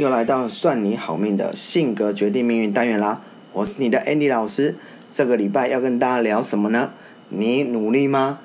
又来到算你好命的性格决定命运单元啦！我是你的 Andy 老师。这个礼拜要跟大家聊什么呢？你努力吗？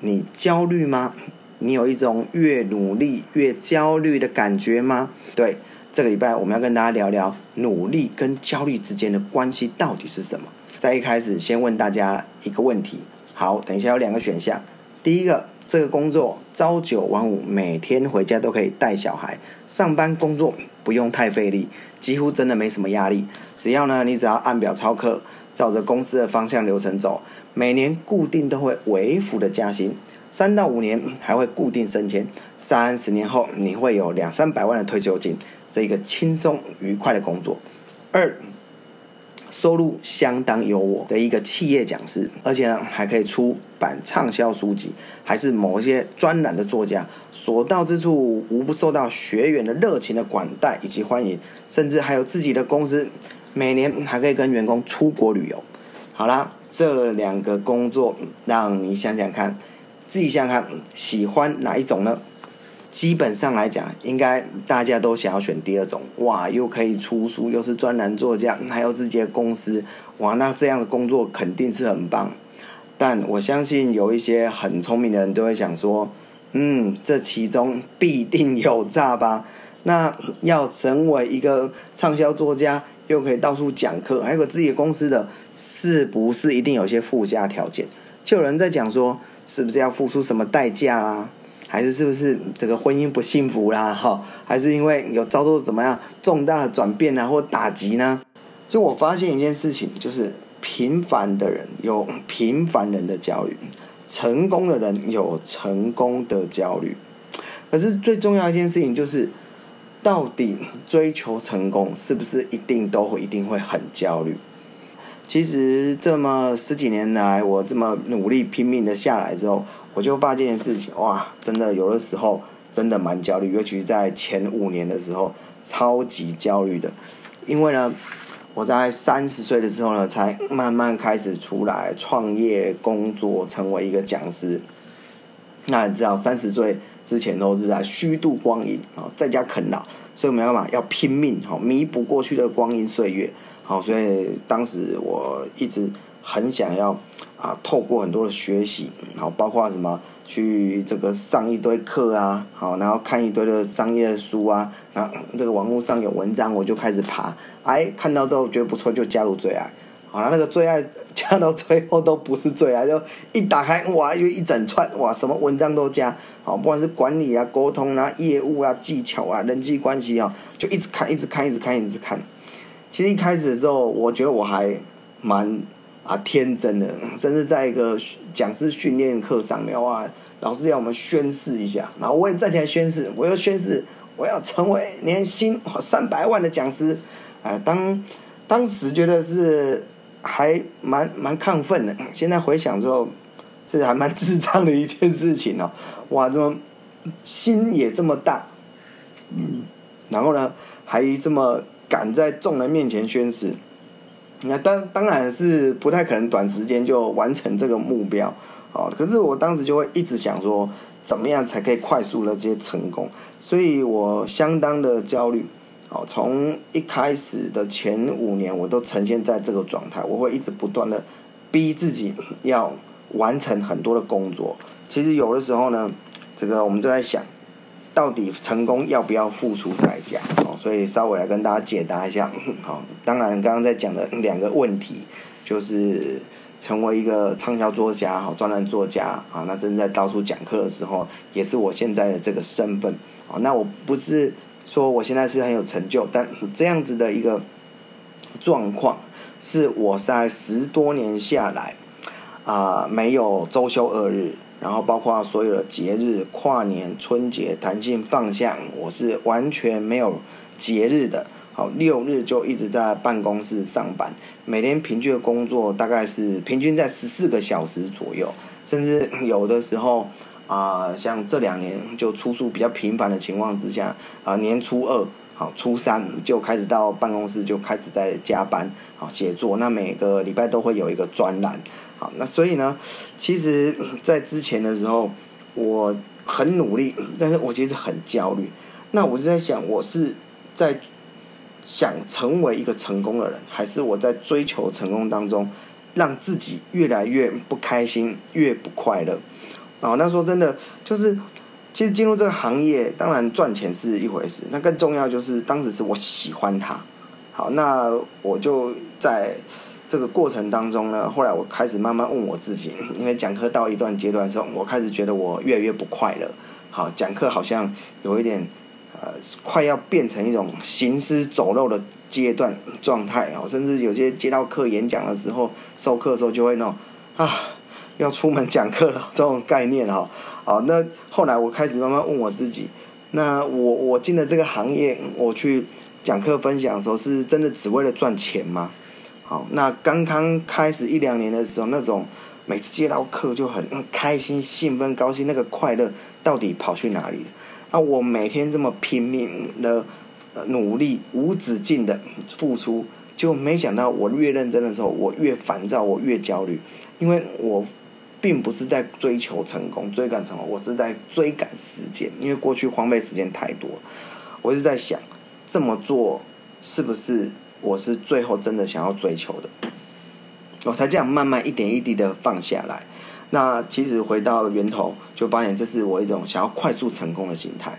你焦虑吗？你有一种越努力越焦虑的感觉吗？对，这个礼拜我们要跟大家聊聊努力跟焦虑之间的关系到底是什么。在一开始，先问大家一个问题。好，等一下有两个选项。第一个。这个工作朝九晚五，每天回家都可以带小孩，上班工作不用太费力，几乎真的没什么压力。只要呢，你只要按表操课，照着公司的方向流程走，每年固定都会微幅的加薪，三到五年还会固定升迁，三十年后你会有两三百万的退休金，是一个轻松愉快的工作。二。收入相当优渥的一个企业讲师，而且呢还可以出版畅销书籍，还是某一些专栏的作家，所到之处无不受到学员的热情的管待以及欢迎，甚至还有自己的公司，每年还可以跟员工出国旅游。好啦，这两个工作让你想想看，自己想想看，喜欢哪一种呢？基本上来讲，应该大家都想要选第二种。哇，又可以出书，又是专栏作家，还有自己的公司，哇，那这样的工作肯定是很棒。但我相信有一些很聪明的人都会想说，嗯，这其中必定有诈吧？那要成为一个畅销作家，又可以到处讲课，还有个自己的公司的，是不是一定有些附加条件？就有人在讲说，是不是要付出什么代价啊？还是是不是这个婚姻不幸福啦？哈，还是因为有遭受怎么样重大的转变啊，或打击呢？就我发现一件事情，就是平凡的人有平凡人的焦虑，成功的人有成功的焦虑。可是最重要一件事情就是，到底追求成功是不是一定都会一定会很焦虑？其实这么十几年来，我这么努力拼命的下来之后。我就发现一件事情，哇，真的有的时候真的蛮焦虑，尤其是在前五年的时候，超级焦虑的。因为呢，我在三十岁的时候呢，才慢慢开始出来创业工作，成为一个讲师。那你知道，三十岁之前都是在虚度光阴啊，在家啃老，所以我们要干嘛？要拼命，好弥补过去的光阴岁月。好，所以当时我一直。很想要啊，透过很多的学习，然后包括什么去这个上一堆课啊，好，然后看一堆的商业书啊，然后这个网络上有文章，我就开始爬，哎，看到之后觉得不错，就加入最爱，好了，那个最爱 加到最后都不是最爱，就一打开哇，又一整串哇，什么文章都加，好，不管是管理啊、沟通啊、业务啊、技巧啊、人际关系啊，就一直看，一直看，一直看，一直看。其实一开始的时候，我觉得我还蛮。啊，天真的，甚至在一个讲师训练课上面哇，老师要我们宣誓一下，然后我也站起来宣誓，我要宣誓，我要成为年薪三百万的讲师。啊，当当时觉得是还蛮蛮亢奋的，现在回想之后，是还蛮智障的一件事情哦。哇，这么心也这么大，嗯，然后呢，还这么敢在众人面前宣誓。那当当然是不太可能短时间就完成这个目标，哦，可是我当时就会一直想说，怎么样才可以快速的这些成功？所以我相当的焦虑，哦，从一开始的前五年，我都呈现在这个状态，我会一直不断的逼自己要完成很多的工作。其实有的时候呢，这个我们就在想。到底成功要不要付出代价？哦，所以稍微来跟大家解答一下。好，当然刚刚在讲的两个问题，就是成为一个畅销作家、好专栏作家啊，那正在到处讲课的时候，也是我现在的这个身份。哦，那我不是说我现在是很有成就，但这样子的一个状况，是我在十多年下来啊，没有周休二日。然后包括所有的节日、跨年、春节、弹性放假，我是完全没有节日的。好，六日就一直在办公室上班，每天平均的工作大概是平均在十四个小时左右，甚至有的时候啊、像这两年就出书比较频繁的情况之下，啊、年初二、好初三就开始到办公室就开始在加班，好写作，那每个礼拜都会有一个专栏。好，那所以呢，其实，在之前的时候，我很努力，但是我其实很焦虑。那我就在想，我是在想成为一个成功的人，还是我在追求成功当中，让自己越来越不开心，越不快乐？哦，那说真的，就是其实进入这个行业，当然赚钱是一回事，那更重要就是当时是我喜欢它。好，那我就在这个过程当中呢，后来我开始慢慢问我自己，因为讲课到一段阶段的时候，我开始觉得我越来越不快乐。好，讲课好像有一点。呃，快要变成一种行尸走肉的阶段状态哦，甚至有些接到课演讲的时候，授课的时候就会那种啊，要出门讲课了这种概念哈。好，那后来我开始慢慢问我自己，那我我进了这个行业，我去讲课分享的时候，是真的只为了赚钱吗？好，那刚刚开始一两年的时候，那种每次接到课就很开心、兴奋、高兴，那个快乐到底跑去哪里？那我每天这么拼命的努力，无止境的付出，就没想到我越认真的时候，我越烦躁，我越焦虑，因为我并不是在追求成功、追赶成功，我是在追赶时间，因为过去荒废时间太多。我是在想，这么做是不是我是最后真的想要追求的？我才这样慢慢一点一滴的放下来。那其实回到源头，就发现这是我一种想要快速成功的心态。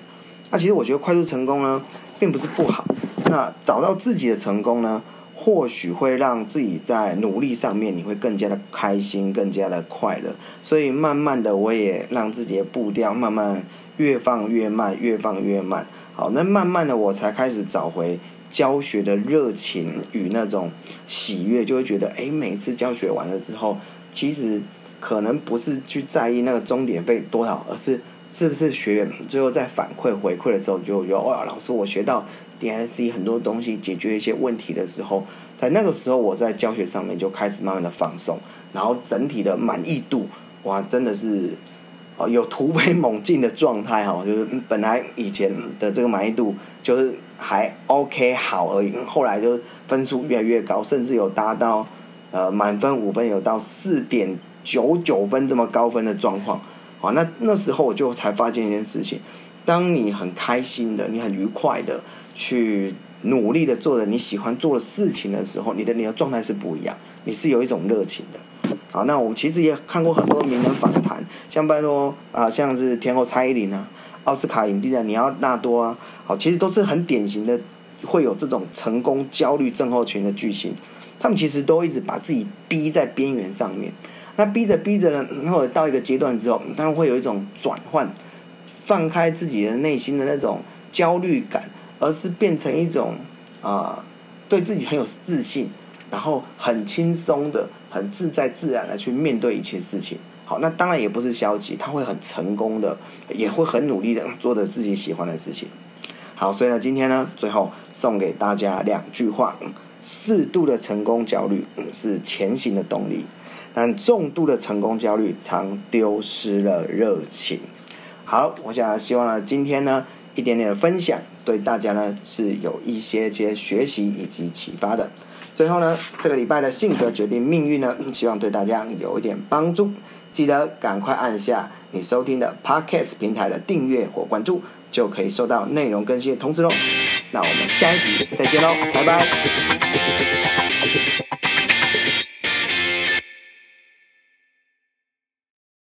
那其实我觉得快速成功呢，并不是不好。那找到自己的成功呢，或许会让自己在努力上面你会更加的开心，更加的快乐。所以慢慢的，我也让自己的步调慢慢越放越慢，越放越慢。好，那慢慢的我才开始找回教学的热情与那种喜悦，就会觉得，哎，每次教学完了之后，其实。可能不是去在意那个终点费多少，而是是不是学员最后在反馈回馈的时候，就有哇，老师我学到 DSC 很多东西，解决一些问题的时候，在那个时候我在教学上面就开始慢慢的放松，然后整体的满意度哇，真的是哦有突飞猛进的状态哈，就是本来以前的这个满意度就是还 OK 好而已，后来就分数越来越高，甚至有达到呃满分五分有到四点。九九分这么高分的状况，好，那那时候我就才发现一件事情：当你很开心的、你很愉快的去努力的做着你喜欢做的事情的时候，你的你的状态是不一样，你是有一种热情的。好，那我们其实也看过很多名人访谈，像拜托啊，像是天后蔡依林啊、奥斯卡影帝的李奥纳多啊，好，其实都是很典型的会有这种成功焦虑症候群的巨星，他们其实都一直把自己逼在边缘上面。那逼着逼着呢，然后到一个阶段之后，他们会有一种转换，放开自己的内心的那种焦虑感，而是变成一种啊、对自己很有自信，然后很轻松的、很自在自然的去面对一切事情。好，那当然也不是消极，他会很成功的，也会很努力的做着自己喜欢的事情。好，所以呢，今天呢，最后送给大家两句话：适度的成功焦虑是前行的动力。但重度的成功焦虑常丢失了热情。好，我想希望呢，今天呢，一点点的分享对大家呢是有一些些学习以及启发的。最后呢，这个礼拜的性格决定命运呢，希望对大家有一点帮助。记得赶快按下你收听的 Podcast 平台的订阅或关注，就可以收到内容更新的通知喽。那我们下一集再见喽，拜拜。